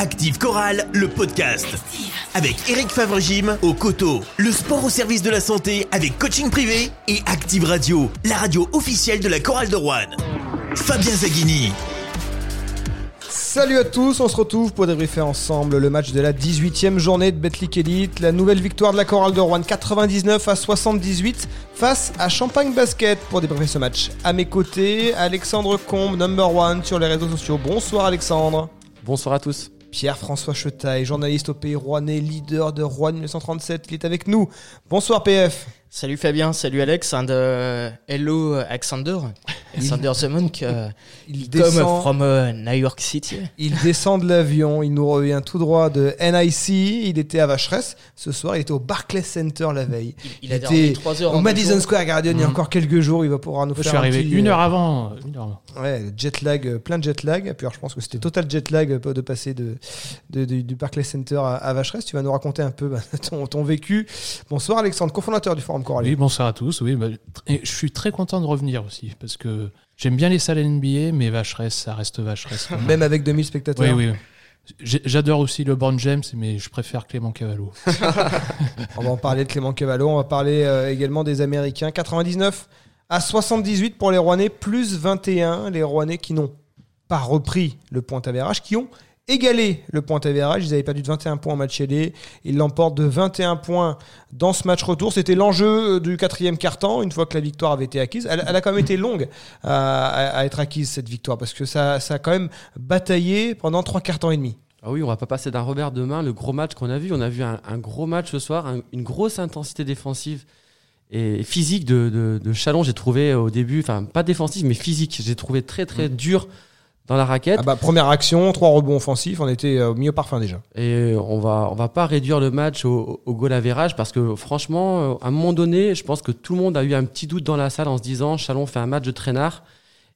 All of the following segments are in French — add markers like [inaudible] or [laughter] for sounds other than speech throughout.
Active Chorale, le podcast. Avec Eric Favre-Gym au coteau. Le sport au service de la santé avec coaching privé. Et Active Radio, la radio officielle de la chorale de Rouen. Fabien Zaghini. Salut à tous, on se retrouve pour débriefer ensemble le match de la 18e journée de Betclic Elite, la nouvelle victoire de la chorale de Rouen 99 à 78 face à Champagne Basket pour débriefer ce match. À mes côtés, Alexandre Combe, number one sur les réseaux sociaux. Bonsoir Alexandre. Bonsoir à tous. Pierre-François Chetaille, journaliste au Pays Rouennais, leader de Rouen 1937, il est avec nous. Bonsoir PF. Salut Fabien, salut Alex, and uh, hello Alexander, [laughs] Alexander the Monk, uh, Il come descend, from uh, New York City. il descend de l'avion, il nous revient tout droit de NIC, il était à Vacheresse. Ce soir, il était au Barclays Center la veille. Il a était dormi 3 heures Au Madison. Square Garden, il y a Mhm. encore quelques jours, il va pouvoir nous Je faire suis un arrivé petit, une euh, heure avant. Une heure avant. Ouais, jet lag, euh, plein de jet lag. Puis alors, je pense que c'était total jet lag euh, de passer de, de- de- du Barclays Center à, à Vacheresse. Tu vas nous raconter un peu bah, [laughs] ton, ton vécu. Bonsoir Alexandre, cofondateur du Forum Oui, bonsoir à tous. Oui, bah, et je suis très content de revenir aussi parce que j'aime bien les salles NBA, mais Vacheresse, ça reste Vacheresse. même. Avec 2000 spectateurs. oui, oui. J'adore aussi LeBron James, mais je préfère Clément Cavallo. [laughs] On va en parler de Clément Cavallo. On va parler euh, également des Américains. 99 à 78 pour les Rouennais, plus 21. Les Rouennais qui n'ont pas repris le point avérage, qui ont égalé le point avérage. Ils avaient perdu de 21 points en match aller. Ils l'emportent de 21 points dans ce match retour. C'était l'enjeu euh, du quatrième quart-temps, une fois que la victoire avait été acquise. Elle, elle a quand même été longue à, à- à être acquise, cette victoire, parce que ça, ça a quand même bataillé pendant trois quarts temps et demi. Ah oui, on va pas passer d'un revers de main le gros match qu'on a vu. On a vu un, un gros match ce soir, un- une grosse intensité défensive et physique de, de, de Chalon. J'ai trouvé au début, enfin pas défensive, mais physique. J'ai trouvé très très dur dans la raquette. Ah bah, première action, trois rebonds offensifs, on était euh, au milieu parfum déjà. Et on va, on va pas réduire le match au, au goal average parce que franchement, euh, à un moment donné, je pense que tout le monde a eu un petit doute dans la salle en se disant Chalon fait un match de traînard.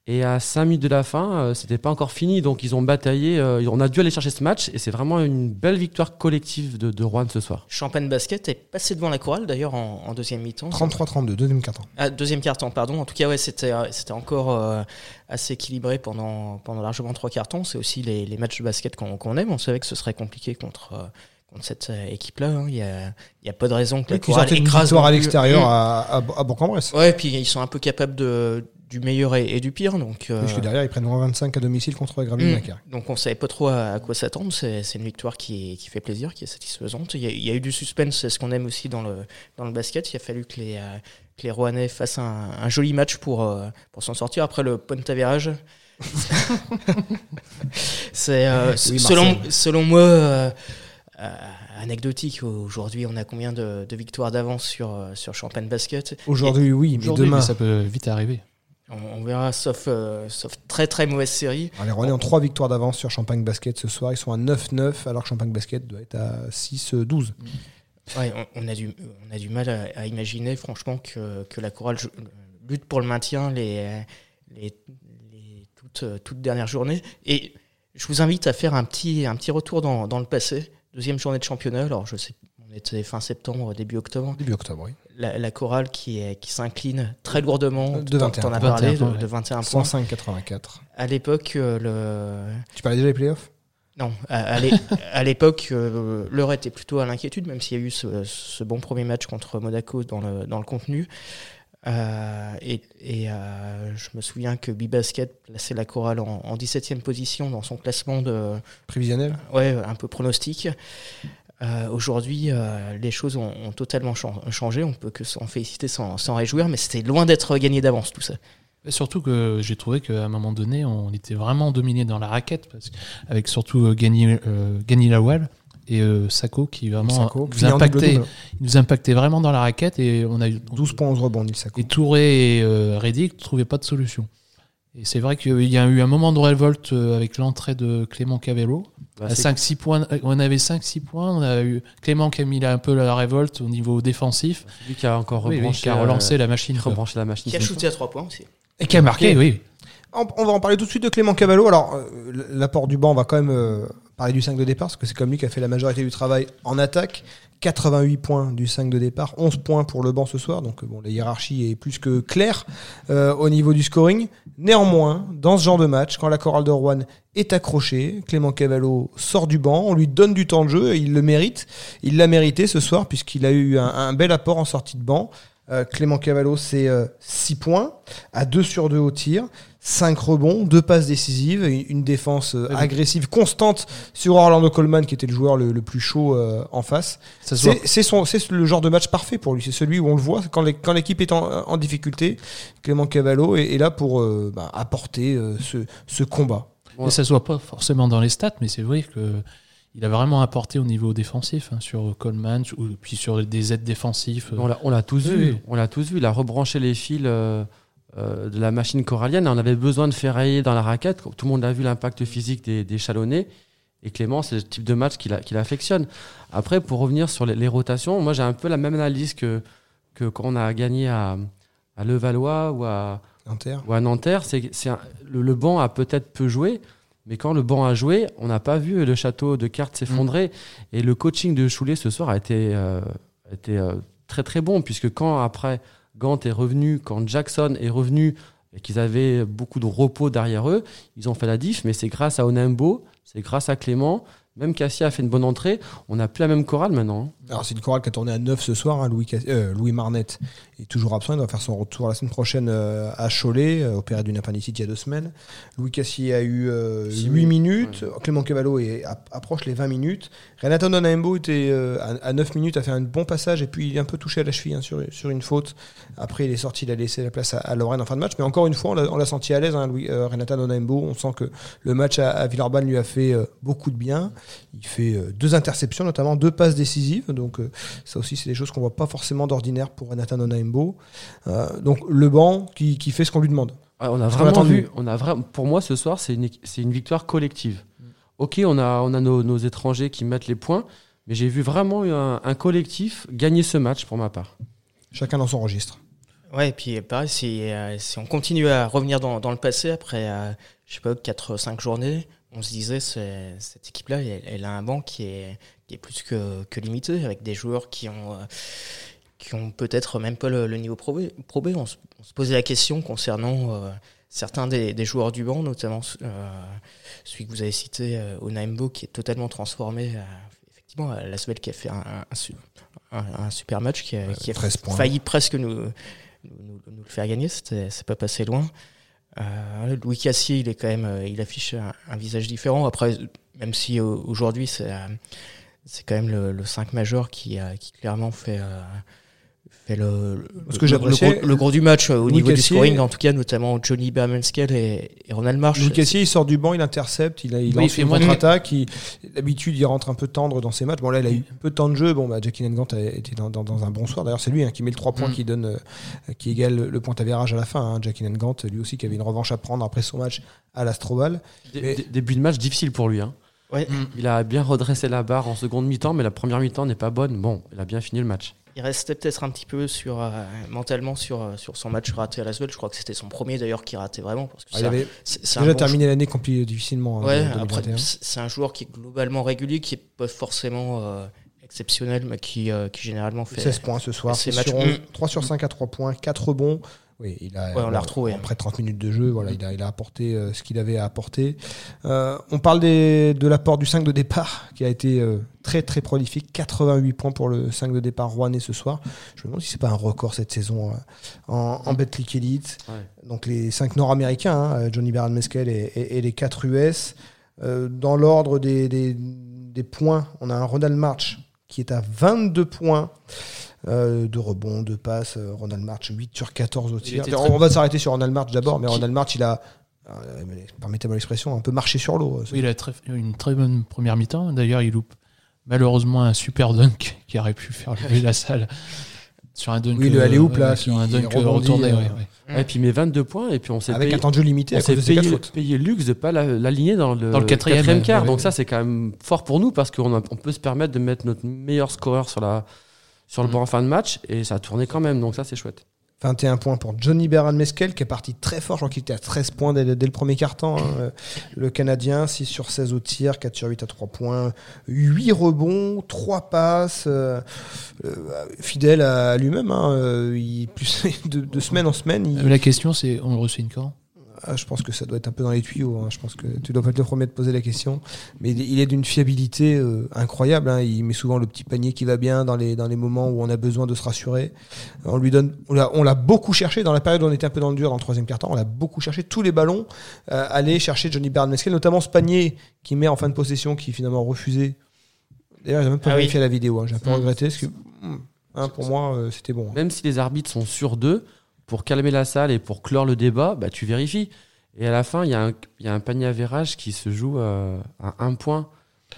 Et à 5 minutes de la fin, euh, c'était pas encore fini. Donc ils ont bataillé. euh, on a dû aller chercher ce match. Et c'est vraiment une belle victoire collective de, de Rouen ce soir. Champagne Basket est passé devant la chorale d'ailleurs en, en deuxième mi-temps. 33-32, deuxième quart-temps. Ah, deuxième quart-temps, pardon. En tout cas, ouais, c'était euh, c'était encore euh, assez équilibré pendant, pendant largement trois quarts-temps. C'est aussi les, les matchs de basket qu'on qu'on aime. On savait que ce serait compliqué contre, euh, contre cette équipe-là. hein. Il y a, il y a pas de raison que la qui chorale écrase à l'extérieur à, à, à Bourg-en-Bresse. Ouais, puis ils sont un peu capables de, du meilleur et, et du pire. Donc, euh, Puisque derrière, ils prennent 25 à domicile contre Gravelines Mm. Dakar. Donc on savait pas trop à, à quoi s'attendre. C'est c'est une victoire qui, qui fait plaisir, qui est satisfaisante. Il y a, il y a eu du suspense, c'est ce qu'on aime aussi dans le, dans le basket. Il a fallu que les, euh, que les Rouennais fassent un, un joli match pour, euh, pour s'en sortir. Après le point avérage, [laughs] c'est euh, Oui, selon, selon moi euh, euh, anecdotique. Aujourd'hui, on a combien de, de victoires d'avance sur, sur Champagne Basket? Aujourd'hui, oui, mais demain. mais ça peut vite arriver. On, on verra, sauf, euh, sauf très très mauvaise série. Alors, les Rouennais ont 3 victoires d'avance sur Champagne Basket ce soir. Ils sont à 9-9, alors que Champagne Basket doit être à 6-12. Ouais, on, on a du, on a du mal à, à imaginer, franchement, que, que la chorale joue- lutte pour le maintien les, les, les toutes, toutes dernières journées. Et je vous invite à faire un petit, un petit retour dans, dans le passé. Deuxième journée de championnat, alors je sais, était fin septembre, début octobre. Début octobre, oui. La, la chorale qui, est- qui s'incline très lourdement, De t'en- 21 t'en as points. parlé, 21 points, de, de 21 points. 105-84. À l'époque, euh, le, Tu parlais déjà des playoffs? Non, à, à l'é- à l'époque, euh, l'heure était plutôt à l'inquiétude, même s'il y a eu ce, ce bon premier match contre Monaco dans le, dans le contenu. Euh, et et, euh, je me souviens que Bibasket plaçait la chorale en, en 17e position dans son classement de, Prévisionnel? Ouais, un peu pronostic. Euh, Aujourd'hui, euh, les choses ont, ont totalement chan- changé. On peut que s'en féliciter, s'en s'en réjouir, mais c'était loin d'être gagné d'avance tout ça. Et surtout que j'ai trouvé qu'à un moment donné, on était vraiment dominé dans la raquette, parce que- avec surtout euh, Gani, euh, Gani Lawal et euh, Sako qui vraiment Sako, nous, impactaient vraiment dans la raquette et on a eu 12 points, 11 rebonds, Sako. Et Touré et euh, Reddick ne trouvaient pas de solution. Et c'est vrai qu'il y a eu un moment de révolte avec l'entrée de Clément Cavello. Bah, À c'est- 5-6 points, euh, on avait 5-6 points. On a eu Clément qui a mis là un peu la révolte au niveau défensif. Lui qui a encore Oui, oui, rebranché, qui a relancé euh, la machine. rebranché la machine. Qui a shooté à 3 points aussi. Et qui a marqué, oui. On on va en parler tout de suite de Clément Cavallo. Alors, euh, l'apport du banc, on va quand même euh, parler du 5 de départ, parce que c'est comme lui qui a fait la majorité du travail en attaque. 88 points du 5 de départ, 11 points pour le banc ce soir, donc bon, la hiérarchie est plus que claire euh, au niveau du scoring. Néanmoins, dans ce genre de match, quand la chorale de Rouen est accrochée, Clément Cavallo sort du banc, on lui donne du temps de jeu et il le mérite. Il l'a mérité ce soir puisqu'il a eu un, bel apport en sortie de banc. Euh, Clément Cavallo, c'est 6 points, à 2 sur 2 au tir, 5 rebonds, 2 passes décisives, une défense euh, agressive constante sur Orlando Coleman, qui était le joueur le, le plus chaud euh, en face. C'est le genre de match parfait pour lui. C'est celui où on le voit quand l'équipe est en, en difficulté. Clément Cavallo est, est là pour euh, bah, apporter euh, ce, ce combat. Et ça se voit pas forcément dans les stats, mais c'est vrai que il a vraiment apporté au niveau défensif hein, sur Coleman, ou puis sur des aides défensifs. On l'a- on l'a tous Oui, vu. oui. On l'a tous vu. Il a rebranché les fils euh, euh, de la machine corallienne. On avait besoin de ferrailler dans la raquette. Tout le monde a vu l'impact physique des, des Chalonnais. Et Clément, c'est le type de match qu'il qu'il affectionne. Après, pour revenir sur les, les rotations, moi j'ai un peu la même analyse que, que quand on a gagné à, à Levallois ou à, Inter. ou à Nanterre. C'est, le, le banc a peut-être peu joué, mais quand le banc a joué, on n'a pas vu le château de cartes s'effondrer. Et le coaching de Choulet ce soir a été, euh, a été euh, très très bon, puisque quand après Gant est revenu, quand Jackson est revenu, et qu'ils avaient beaucoup de repos derrière eux, ils ont fait la diff, mais c'est grâce à Onembo, c'est grâce à Clément. Même Cassia a fait une bonne entrée. On n'a plus la même chorale maintenant. Alors c'est une chorale qui a tourné à 9 ce soir. hein. Louis, euh, Louis Marnette est toujours absent. Il doit faire son retour la semaine prochaine euh, à Cholet, euh, opéré d'une appendicite il y a deux semaines. Louis Cassier a eu euh, Six 8 minutes, minutes. Clément Cavallo est, app- approche les 20 minutes. Renato Nanaembo était euh, à, à 9 minutes, a fait un bon passage et puis il est un peu touché à la cheville hein, sur, sur une faute. Après il est sorti, il a laissé la place à, à Lorraine en fin de match. Mais encore une fois, on l'a- senti à l'aise, hein, Louis, euh, Renato Nanaembo. On sent que le match à, à Villeurbanne lui a fait euh, beaucoup de bien. Il fait euh, deux interceptions, notamment deux passes décisives. Donc euh, ça aussi, c'est des choses qu'on voit pas forcément d'ordinaire pour Nathan Onaimbo. Euh, donc le banc qui, qui fait ce qu'on lui demande. Ouais, on a vraiment vu. On a vraiment, pour moi, ce soir, c'est une, c'est une victoire collective. Ok, on a, on a nos, nos étrangers qui mettent les points, mais j'ai vu vraiment un, un collectif gagner ce match pour ma part. Chacun dans son registre. Ouais, et puis pareil, si, euh, si on continue à revenir dans, dans le passé, après, euh, je sais pas, 4-5 journées, on se disait, cette équipe-là, elle, elle a un banc qui est, qui est plus que, que limité, avec des joueurs qui ont, euh, qui ont peut-être même pas le, le niveau Pro B. Pro B. On, se, on se posait la question concernant euh, certains des, des joueurs du banc, notamment euh, celui que vous avez cité, euh, Onaimbo, qui est totalement transformé. effectivement, à Lasvel qui a fait un, un- un su- un- un super match, qui a, qui a 13 points. failli presque nous, nous, nous- nous le faire gagner. C'est pas passé loin. Euh, Louis Cassier, il est euh, il affiche un, visage différent. Après, même si euh, aujourd'hui c'est, quand même le, le 5 majeur qui, qui clairement fait, fait le, le, Ce que le- j'appréciais, le gros, le gros du match euh, au Louis niveau du scoring, en tout cas notamment Johnny Bermenskel et, et Ronald Marsh. Louis Cassier, il sort du banc, il intercepte, il, a, il Oui, lance une contre-attaque. D'habitude, il rentre un peu tendre dans ses matchs. Bon, là, il a eu peu de temps de jeu. Bon, bah, Jackie Nangant a été dans, dans- dans un bon soir. D'ailleurs, c'est lui hein, qui met le 3 points Mm. qui donne, euh, qui égale le, point avérage à la fin. Hein. Jackie Nangant, lui aussi, qui avait une revanche à prendre après son match à l'Astrobal. Mais- Début de match difficile pour lui. hein. Ouais. Il a bien redressé la barre en seconde mi-temps, mais la première mi-temps n'est pas bonne. Bon, il a bien fini le match. Il restait peut-être un petit peu sur, euh, mentalement sur, euh, sur son match raté à Lasvel. Je crois que c'était son premier d'ailleurs qui ratait vraiment. Parce que Ah, il avait déjà bon terminé l'année compli- difficilement. hein, Ouais, de- après, 2021. c'est un joueur qui est globalement régulier, qui est pas forcément euh, exceptionnel, mais qui, euh, qui généralement fait. 16 points ce soir. matchs- sur Mm. 3 sur 5 à 3 points, 4 rebonds. Oui, il a, Ouais, on l'a retrouvé. Après 30 minutes de jeu, voilà, il, a, il a apporté euh, ce qu'il avait à apporter. Euh, on parle des, de l'apport du 5 de départ, qui a été euh, très très prolifique. 88 points pour le 5 de départ rouennais ce soir. Je me demande si c'est pas un record cette saison euh, en, en Betclic Elite. Ouais. Donc les 5 nord-américains, hein, Johnny Baron Meskel et, et- et les 4 US. Euh, dans l'ordre des, des- des points, on a un Ronald March qui est à 22 points euh, de rebond, de passe. Euh, Ronald March, 8 sur 14 au tir. On va s'arrêter sur Ronald March d'abord, mais Ronald March, il a, euh, permettez-moi l'expression, un peu marché sur l'eau. Oui, il a très- une très bonne première mi-temps. D'ailleurs, il loupe malheureusement un super dunk [laughs] qui aurait pu faire lever la salle sur un dunk. Oui, le euh, alley-oop, là, sur un dunk rebondit, retourné. euh, ouais, ouais. Et puis il met 22 points, et puis on s'est Avec payé, un temps de jeu limité on s'est cause de ces 4 payé, le luxe de pas la- l'aligner dans le, Dans le quatrième, quart. ouais, Donc ouais. ça, c'est quand même fort pour nous parce qu'on on peut se permettre de mettre notre meilleur scoreur sur, la, sur le Mm. banc en fin de match et ça a tourné quand même. Donc ça, c'est chouette. 21 points pour Johnny Bernard Mesquel qui est parti très fort. Je crois qu'il était à 13 points dès, dès le premier quart-temps. hein. [laughs] Le Canadien, 6 sur 16 au tir, 4 sur 8 à 3 points, 8 rebonds, 3 passes. euh, euh, fidèle à lui-même. hein. Euh, il- plus [laughs] de, de semaine en semaine, il- Euh, La question, c'est on le re-signe quand? Ah, je pense que ça doit être un peu dans les tuyaux. hein. Je pense que tu dois pas être le premier de poser la question. Mais il est- d'une fiabilité euh, incroyable. hein. Il met souvent le petit panier qui va bien dans les, dans les moments où on a besoin de se rassurer. On lui donne, on l'a, beaucoup cherché dans la période où on était un peu dans le dur dans le troisième quart-temps. On l'a beaucoup cherché tous les ballons. Euh, aller chercher Johnny Bernard Mesquel, notamment ce panier qui met en fin de possession, qui est finalement refusé. D'ailleurs, j'ai même pas Ah oui. vérifié la vidéo. hein. J'ai un peu Mm. regretté parce que, hein, pour moi, euh, c'était bon. Même si les arbitres sont sur d'eux, pour calmer la salle et pour clore le débat, bah, tu vérifies. Et à la fin, il y, a un- il y a un panier à verrage qui se joue euh, à un point.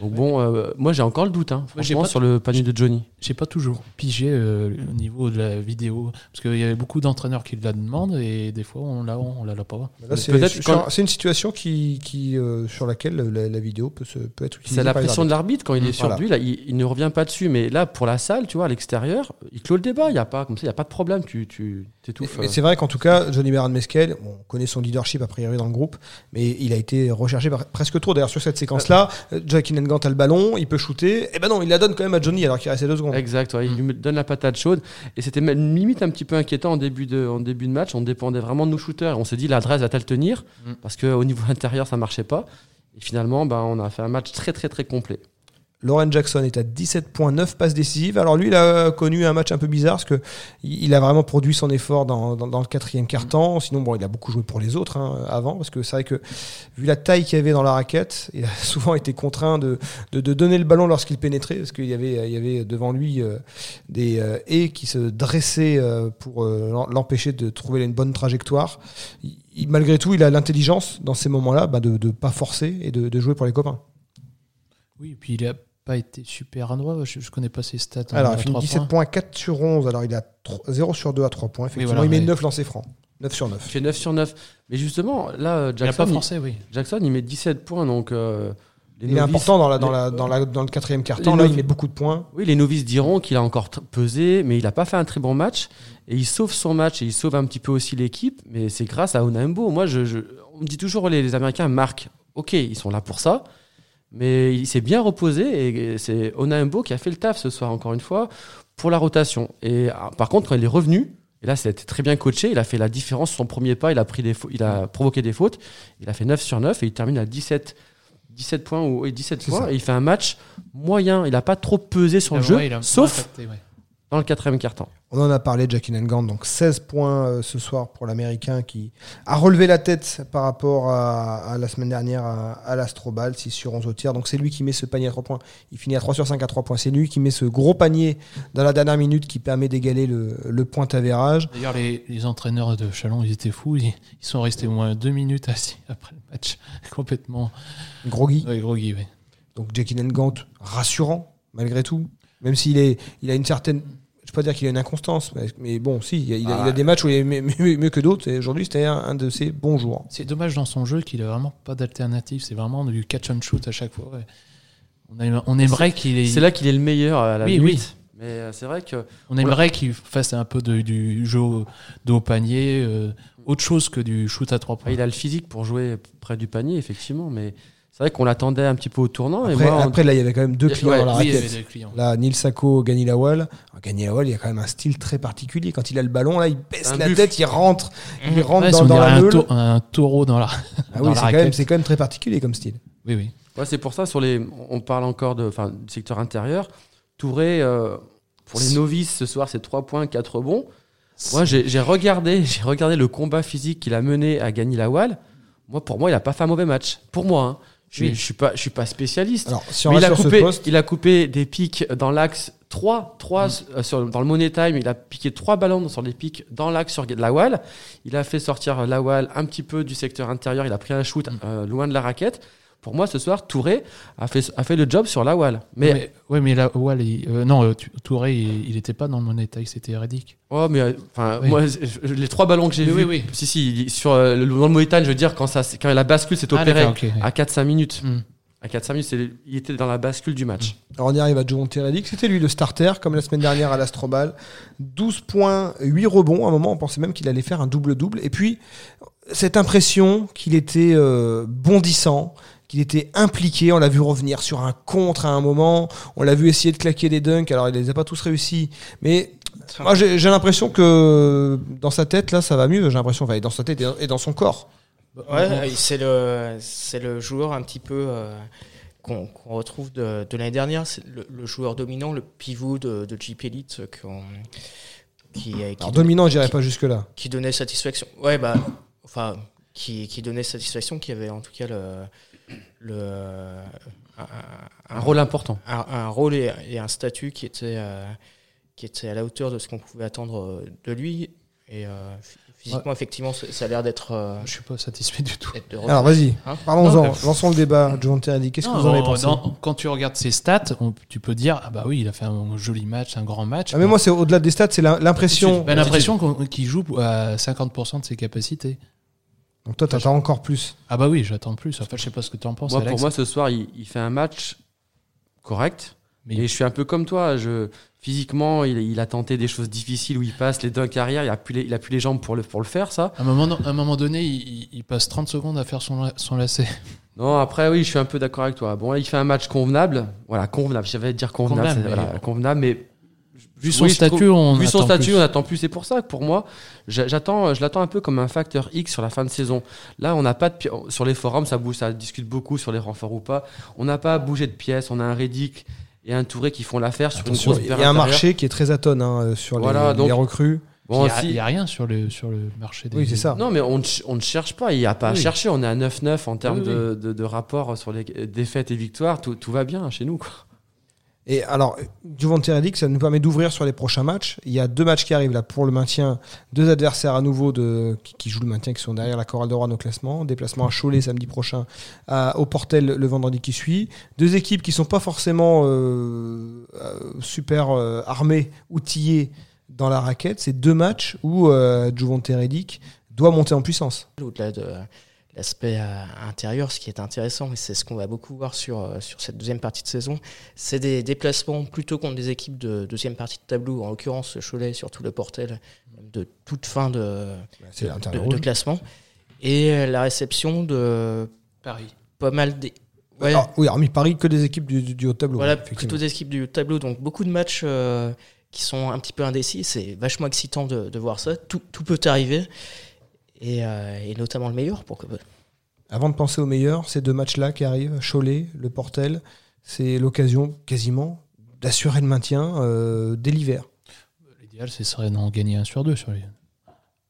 Donc bon, euh, moi j'ai encore le doute, hein, franchement, pas- sur le panier de Johnny. J'ai pas toujours pigé euh, au niveau de la vidéo. Parce qu'il y avait beaucoup d'entraîneurs qui la demandent et des fois on l'a, on l'a l'a pas. C'est, quand- une situation qui, qui, euh, sur laquelle la, la vidéo peut, se, peut être utilisée. C'est la pression de l'arbitre quand il est sur Voilà. lui, là, il, il ne revient pas dessus. Mais là, pour la salle, tu vois, à l'extérieur, il clôt le débat. Il y a pas comme ça, il y a pas de problème. Tu, tu t'étouffes. Mais euh. c'est vrai qu'en tout cas, Johnny Bernard Mesquel, bon, on connaît son leadership a priori dans le groupe, mais il a été recherché par- presque trop. D'ailleurs, sur cette séquence-là, euh, Jackie Nengant a le ballon, il peut shooter. Et ben non, il la donne quand même à Johnny alors qu'il restait deux secondes. Exact, ouais, il lui donne la patate chaude. Et c'était même limite un petit peu inquiétant en début de, en début de match. On dépendait vraiment de nos shooters. On s'est dit, l'adresse va-t-elle tenir? Mm. Parce qu'au niveau [laughs] intérieur, ça marchait pas. Et finalement, bah, on a fait un match très, très, très complet. Lauren Jackson est à 17.9 passes décisives. Alors lui, il a connu un match un peu bizarre parce que il a vraiment produit son effort dans, dans- dans le quatrième quart-temps. Sinon, bon, il a beaucoup joué pour les autres hein, avant parce que c'est vrai que vu la taille qu'il y avait dans la raquette, il a [laughs] souvent été contraint de, de, de donner le ballon lorsqu'il pénétrait parce qu'il y avait, il y avait devant lui euh, des euh, haies qui se dressaient euh, pour l'empêcher de trouver une bonne trajectoire. Il- malgré tout, il a l'intelligence dans ces moments-là bah, de ne pas forcer et de, de jouer pour les copains. Oui, et puis il a pas été super adroit. Je, je connais pas ses stats. hein, Alors, il finit trois 17 points. points, 4 sur 11. Alors, il a 0 sur 2 à 3 points. Effectivement, voilà, il met mais- 9 lancers francs. 9 sur 9. Il fait 9 sur 9. Mais justement, là, euh, Il a Jackson, pas il, forcé, oui. Jackson, il met 17 points. Donc, euh, les Il est novices- important dans, la, dans, les- la, dans, la, dans le quatrième quart-temps. Là, il novices- met beaucoup de points. Oui, les novices diront qu'il a encore pesé, mais il n'a pas fait un très bon match. Et il sauve son match et il sauve un petit peu aussi l'équipe. Mais c'est grâce à Onaimbo. Moi, je, je- on me dit toujours les, les Américains marquent. Ok, ils sont là pour ça. Mais il s'est bien reposé et c'est Onaimbo qui a fait le taf ce soir, encore une fois, pour la rotation. Et ah, par contre, quand il est revenu, et là, c'était très bien coaché. Il a fait la différence sur son premier pas. Il a, pris des il a provoqué des fautes. Il a fait 9 sur 9 et il termine à 17, 17 points. Ou, et 17 C'est points et il fait un match moyen. Il n'a pas trop pesé sur le jeu, Ouais, il a sauf impacté, ouais. Dans le quatrième quart-temps. On en a parlé, Jackie Nengant. Donc, 16 points euh, ce soir pour l'Américain qui a relevé la tête par rapport à, à la semaine dernière à, à l'Astrobal. 6 sur 11 au tir. Donc, c'est lui qui met ce panier à 3 points. Il finit à 3 sur 5 à 3 points. C'est lui qui met ce gros panier dans la dernière minute qui permet d'égaler le, le point avérage. D'ailleurs, les, les entraîneurs de Chalon, ils étaient fous. Ils, ils sont restés au moins deux minutes assis après le match, [laughs] complètement Groggy. Donc Jackie Nengant, rassurant, malgré tout. Même s'il est, il a une certaine. Je ne peux pas dire qu'il a une inconstance, mais, mais bon, si, il a, il a- il a des matchs où il est mieux, mieux- mieux que d'autres. Et aujourd'hui, c'était un, un de ses bons jours. C'est dommage dans son jeu qu'il a vraiment pas d'alternative. C'est vraiment du catch and shoot à chaque fois. ouais. On, a- on aimerait qu'il ait- C'est là qu'il est le meilleur à la Oui, limite. Mais euh, c'est vrai que on aimerait qu'il fasse un peu de- du jeu au- de haut panier, euh, autre chose que du shoot à trois ah, points. il a le physique pour jouer près du panier, effectivement. Mais c'est vrai qu'on l'attendait un petit peu au tournant. et Après, on- là, il y avait quand même deux Ouais, clients dans la oui, raquette. clients. Là, Neil Sacco, Gani Lawal. Gani Lawal, il y a quand même un style très particulier. Quand il a le ballon, là, il baisse Un la tête, il rentre, il rentre Ouais, dans, si on dans dirait la un, un taureau dans la. Ah dans oui, la c'est quand, même, quand très particulier comme style. Oui, oui. Ouais, c'est pour ça, sur les, on parle encore de, enfin, du secteur intérieur. Touré, euh, pour les novices ce soir, c'est 3 points, 4 rebonds. Moi, j'ai regardé, [laughs] j'ai regardé le combat physique qu'il a mené à Gani Lawal. Moi, pour moi, il a pas fait un mauvais match. Pour moi, hein. Je, Oui. je suis pas, je suis pas spécialiste. Alors, si on Mais il a, coupé, ce poste, il a coupé des pics dans l'axe 3, 3 euh, sur, dans le Money Time. Il a piqué 3 ballons sur les pics dans l'axe sur Lawal. Il a fait sortir Lawal un petit peu du secteur intérieur. Il a pris un shoot euh, loin de la raquette. Pour moi, ce soir, Touré a fait, a fait le job sur Lawal. Mais, Mais, ouais, mais il- euh, non, euh, Touré, il il était pas dans le money taille, c'était Reddick. oh, mais euh, enfin, Oui. moi, je- je- les trois ballons que j'ai vus, oui, oui. si, si, sur euh, le, dans le Money Time, je veux dire, quand, ça, quand la bascule s'est Ah, opérée à 4-5 minutes, Hmm. À 4-5 minutes, il était dans la bascule du match. Alors on y arrive à Joe Reddick, c'était lui le starter, comme la semaine dernière à l'Astrobal. 12 points, 8 rebonds. À un moment, on pensait même qu'il allait faire un double-double. Et puis, cette impression qu'il était euh, bondissant, qu'il était impliqué. On l'a vu revenir sur un contre à un moment. On l'a vu essayer de claquer des dunks. Alors, il les a pas tous réussis. Mais moi, j'ai l'impression que dans sa tête, là, ça va mieux. J'ai l'impression, enfin, dans sa tête et dans- son corps. Ouais, c'est le, c'est le joueur un petit peu euh, qu'on retrouve de, de l'année dernière. C'est le, le joueur dominant, le pivot de, de Jeep Elite qu'on- qui, qui, Alors, dominant, j'irai pas jusque-là. qui donnait satisfaction. Ouais, bah, enfin, qui, qui donnait satisfaction, qui avait en tout cas le, le un, Un rôle important. un, un rôle et, et un statut qui était, euh, qui était à la hauteur de ce qu'on pouvait attendre euh, de lui. Et euh, phy- physiquement, effectivement, ça a l'air d'être euh, Je suis pas satisfait du tout. Alors, vas-y. Hein Parlons-en. Non, Lançons le débat. Joe Reddick, qu'est-ce que Non, vous en avez pensé dans- Quand tu regardes ses stats, on- tu peux dire ah bah oui, il a fait un joli match, un grand match. Ah, mais moi, c'est au-delà des stats, c'est l'impression. Bah, l'impression qu'on- qu'il joue à 50% de ses capacités. Donc, toi, t'attends encore plus. Ah bah oui, j'attends plus. Enfin, je sais pas ce que tu en penses. Moi, Alex. pour moi, ce soir, il, il fait un match correct. Mais- Et je suis un peu comme toi. Je, physiquement, il, il a tenté des choses difficiles où il passe les dunks arrière. Il a plus les, il a plus les jambes pour le, pour le faire, ça. à un moment, à un moment donné, il, passe 30 secondes à faire son, son lacet. [laughs] Non, après, oui, je suis un peu d'accord avec toi. Bon, là, il fait un match convenable. Voilà, convenable. J'avais dire convenable. Convenable, c'est- mais- voilà, convenable, mais. Vu son Oui, statut, on Vu son attend statut, plus. on attend plus. C'est pour ça que pour moi, j'a- j'attends, je l'attends un peu comme un facteur X sur la fin de saison. Là, on n'a pas de sur les forums, ça bouge, ça discute beaucoup sur les renforts ou pas. On n'a pas à bouger de pièces. On a un Reddick et un Touré qui font l'affaire sur Attention, une grosse il y a un marché qui est très atone hein, euh, sur les, Voilà, les donc- recrues. Bon, il, y a, rien sur le, sur le marché des. Oui, c'est ça. Non, mais on ne, ch- on ne cherche pas. Il n'y a pas à Oui. chercher. On est à 9-9 en termes Oui, de, de, de rapport sur les défaites et victoires. Tout, tout va bien chez nous. Quoi. Et alors, Juventus Reddick, ça nous permet d'ouvrir sur les prochains matchs. Il y a deux matchs qui arrivent là pour le maintien. Deux adversaires à nouveau de, qui, jouent le maintien, qui sont derrière la chorale de Rouen au classement. Déplacement à Cholet samedi prochain, au Portel le vendredi qui suit. Deux équipes qui sont pas forcément euh, euh, super euh, armées, outillées dans la raquette. C'est deux matchs où euh, Juventus doit monter en puissance. au-delà de l'aspect euh, intérieur, ce qui est intéressant, et c'est ce qu'on va beaucoup voir sur, euh, sur cette deuxième partie de saison, c'est des déplacements plutôt contre des équipes de deuxième partie de tableau, en l'occurrence Cholet, surtout le Portel, de toute fin de, de, de classement, et euh, la réception de Paris. pas mal des... Ouais, Ah, oui, hormis Paris, que des équipes du, du- du haut tableau. voilà, effectivement. plutôt des équipes du tableau, donc beaucoup de matchs euh, qui sont un petit peu indécis, c'est vachement excitant de, de voir ça, tout, tout peut arriver, et, euh, et notamment le meilleur, pour que, Avant de penser au meilleur, ces deux matchs-là qui arrivent, Cholet, le Portel, c'est l'occasion quasiment d'assurer le maintien euh, dès l'hiver. L'idéal, ce serait d'en gagner un sur deux sur les...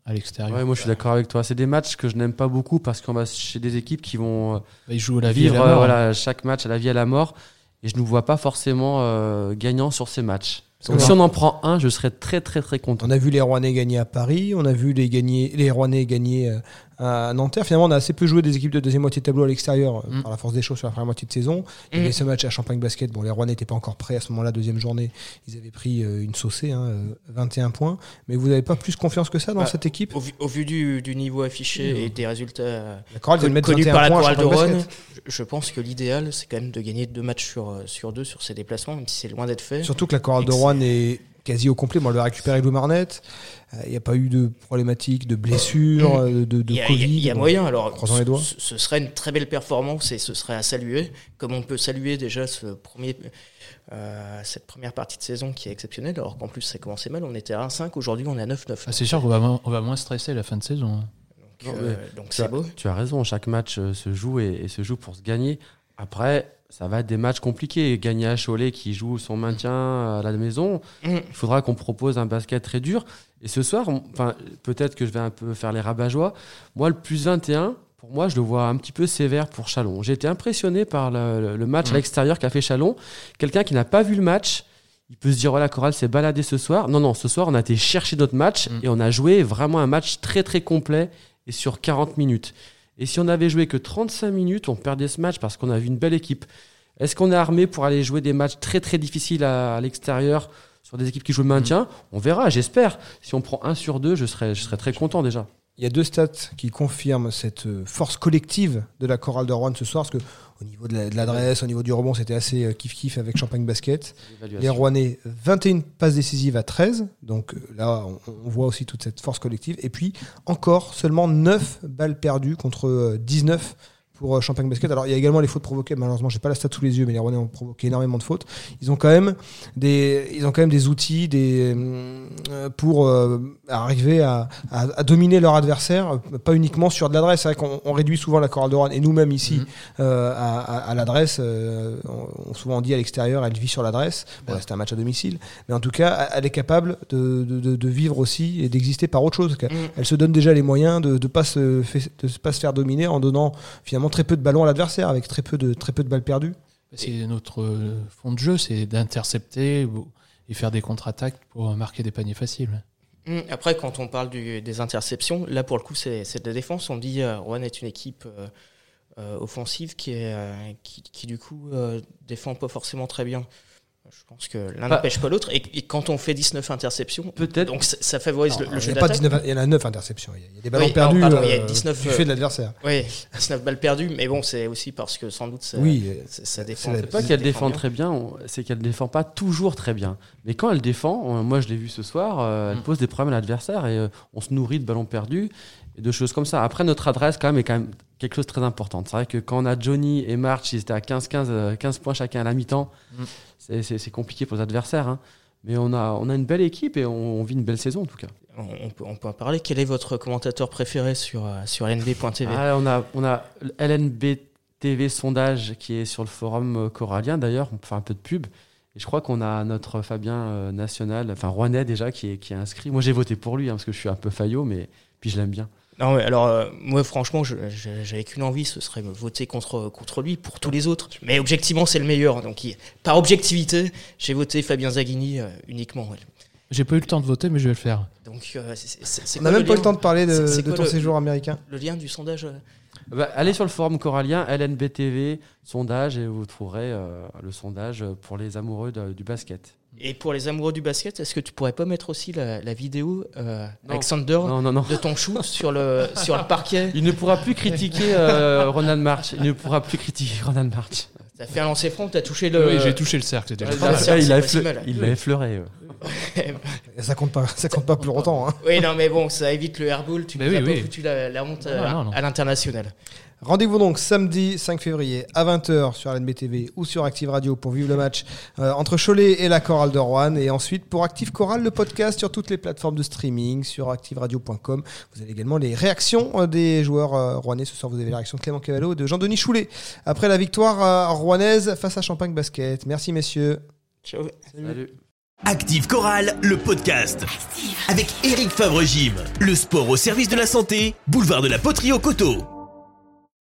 à l'extérieur. Ouais, moi, je suis d'accord avec toi. C'est des matchs que je n'aime pas beaucoup parce qu'on va chez des équipes qui vont ils jouent à la vie et à vivre la mort. voilà, chaque match à la vie et à la mort. Et je ne nous vois pas forcément euh, gagnant sur ces matchs. Donc, si on en prend un, je serais très, très, très content. On a vu les Rouennais gagner à Paris, on a vu les, gagner, les Rouennais gagner euh, à Nanterre. Finalement, on a assez peu joué des équipes de deuxième moitié de tableau à l'extérieur euh, Mm. par la force des choses sur la première moitié de saison. Il y avait ce match à Champagne Basket. Bon, les Rouennais n'étaient pas encore prêts à ce moment-là, deuxième journée. Ils avaient pris euh, une saucée, hein, euh, 21 points. Mais vous n'avez pas plus confiance que ça dans Bah, cette équipe? Au vu, au vu du, du niveau affiché Mmh. et des résultats connus 21 par la chorale de Basket. je, pense que l'idéal, c'est quand même de gagner deux matchs sur, sur deux sur ces déplacements, même si c'est loin d'être fait. Surtout que la chorale de Rouen est quasi au complet. Bon, elle a récupéré Lou Marnette. Euh, Il n'y a pas eu de problématiques de blessures, euh, de, de Il y a, Covid. il y a- il y a Bon. moyen, alors Croisons les doigts. ce, ce serait une très belle performance et ce serait à saluer, comme on peut saluer déjà ce premier, euh, cette première partie de saison qui est exceptionnelle, alors qu'en plus ça commençait mal, on était à 1-5, aujourd'hui on est à 9-9. Ah, c'est sûr qu'on va, moins- on va moins stresser la fin de saison. hein. donc euh, c'est as, beau. tu as raison, chaque match euh, se joue et, et se joue pour se gagner. Après, ça va être des matchs compliqués. Gagner à Cholet qui joue son maintien à la maison, Mmh. il faudra qu'on propose un basket très dur. Et ce soir, enfin, peut-être que je vais un peu faire les rabat-joie. Moi, le plus 21, pour moi, je le vois un petit peu sévère pour Chalon. J'ai été impressionné par le, match à Mm. l'extérieur qu'a fait Chalon. Quelqu'un qui n'a pas vu le match, il peut se dire, voilà, Coral s'est baladé ce soir. Non, non, ce soir, on a été chercher notre match Mm. et on a joué vraiment un match très, très complet et sur 40 minutes. Et si on avait joué que 35 minutes, on perdait ce match parce qu'on a vu une belle équipe. Est-ce qu'on est armé pour aller jouer des matchs très très difficiles à, l'extérieur sur des équipes qui jouent le maintien? On verra, j'espère. Si on prend un sur deux, je serais, je serais très content déjà. Il y a deux stats qui confirment cette euh, force collective de la chorale de Rouen ce soir, parce que au niveau de la- de l'adresse, au niveau du rebond, c'était assez euh, kiff-kiff avec Champagne Basket. Les. Rouennais, 21 passes décisives à 13. Donc euh, là, on, voit aussi toute cette force collective. Et puis, encore seulement 9 balles perdues contre euh, 19 pour euh, Champagne Basket. Alors, il y a également les fautes provoquées. Malheureusement, j'ai pas la stat sous les yeux, mais les Rouennais ont provoqué énormément de fautes. Ils ont quand même des, ils ont quand même des outils des, euh, pour euh, arriver à, à, à dominer leur adversaire, pas uniquement sur de l'adresse. C'est vrai qu'on on réduit souvent la chorale de Rouen, et nous-mêmes ici, Mhm. euh, à, l'adresse. euh, on, on souvent dit à l'extérieur, elle vit sur l'adresse. Bon, un match à domicile. Mais en tout cas, elle est capable de, de, de- de vivre aussi et d'exister par autre chose. Mm. Elle se donne déjà les moyens de ne pas, se fait- de pas se faire dominer en donnant finalement très peu de ballons à l'adversaire, avec très peu de, très peu de balles perdues. C'est notre euh, fond de jeu, c'est d'intercepter et faire des contre-attaques pour marquer des paniers faciles. Hum, Après, quand on parle du- des interceptions, là pour le coup, c'est de la défense. On dit euh, Rouen est une équipe euh, euh, offensive qui, est, euh, qui, qui, du coup euh, défend pas forcément très bien. Je pense que l'un n'empêche pas l'autre. Et, et quand on fait 19 interceptions, Peut-être. donc ça, ça favorise le, le il, jeu d'attaque. 19 il y en a 9 interceptions. Il y a- des ballons Oui, perdus alors, pardon, il y a euh, 19, du euh, fait de l'adversaire. Oui, 19 balles perdues, mais bon, c'est aussi parce que sans doute ça, Oui, euh, ça, défend. c'est pas qu'elle défend très bien, c'est qu'elle défend pas toujours très bien. Mais quand elle défend, euh, moi je l'ai vu ce soir, euh, elle Mm. pose des problèmes à l'adversaire et euh, on se nourrit de ballons perdus et de choses comme ça. Après, notre adresse quand même est quand même quelque chose de très important. C'est vrai que quand on a Johnny et March, ils étaient à 15-15 euh, 15 points chacun à la mi-temps, Mm. C'est- compliqué pour les adversaires. hein. Mais on a, on a une belle équipe et on, on vit une belle saison en tout cas. On, peut, on peut en parler. Quel est votre commentateur préféré sur, euh, sur LNB.tv Ah, on a, on a LNB TV sondage qui est sur le forum euh, corallien d'ailleurs, on peut faire un peu de pub. Et je crois qu'on a notre Fabien euh, National, enfin Rouennais déjà, qui est, qui est inscrit. Moi j'ai voté pour lui hein, parce que je suis un peu faillot, mais puis je l'aime bien. Non, mais alors, euh, moi, franchement, j'avais qu'une envie, ce serait me voter contre, contre lui pour tous les autres. Mais objectivement, c'est le meilleur. Donc, il- par objectivité, j'ai voté Fabien Zaghini euh, uniquement. ouais. J'ai pas eu le temps de voter, mais je vais le faire. Donc, euh, On n'a même le pas lien le temps de parler de, ton le- séjour américain. Le lien du sondage euh Bah, allez sur le forum corallien, LNB TV, sondage, et vous trouverez euh, le sondage pour les amoureux de- du basket. Et pour les amoureux du basket, est-ce que tu pourrais pas mettre aussi la, la vidéo euh. Alexander Non, non, non. de ton shoot sur le, [laughs] sur le parquet? Il ne pourra plus critiquer euh, [laughs] Ronald March. Il ne pourra plus critiquer Ronald March. T'as fait un lancer franc, t'as touché le. oui, j'ai touché le cercle. c'était mal. il l'a effleuré. [laughs] euh. Et Ça compte pas, ça compte pas plus longtemps. hein. oui, non, mais bon, ça évite le airball. Tu Mais nous oui, as pas oui. foutu la, la honte Non, à, non, non. à l'international. Rendez-vous donc samedi 5 février à 20h sur LNB TV ou sur Active Radio pour vivre le match euh, entre Cholet et la chorale de Rouen. Et ensuite pour Active Chorale, le podcast sur toutes les plateformes de streaming, sur activeradio.com. Vous avez également les réactions euh, des joueurs euh, rouennais. Ce soir, vous avez la réaction de Clément Cavallo et de Jean-Denis Choulet après la victoire euh, rouennaise face à Champagne Basket. Merci messieurs. Ciao. Salut. Active Chorale, le podcast. Avec Eric Favre-Gym. Le sport au service de la santé, boulevard de la Poterie au Coteau.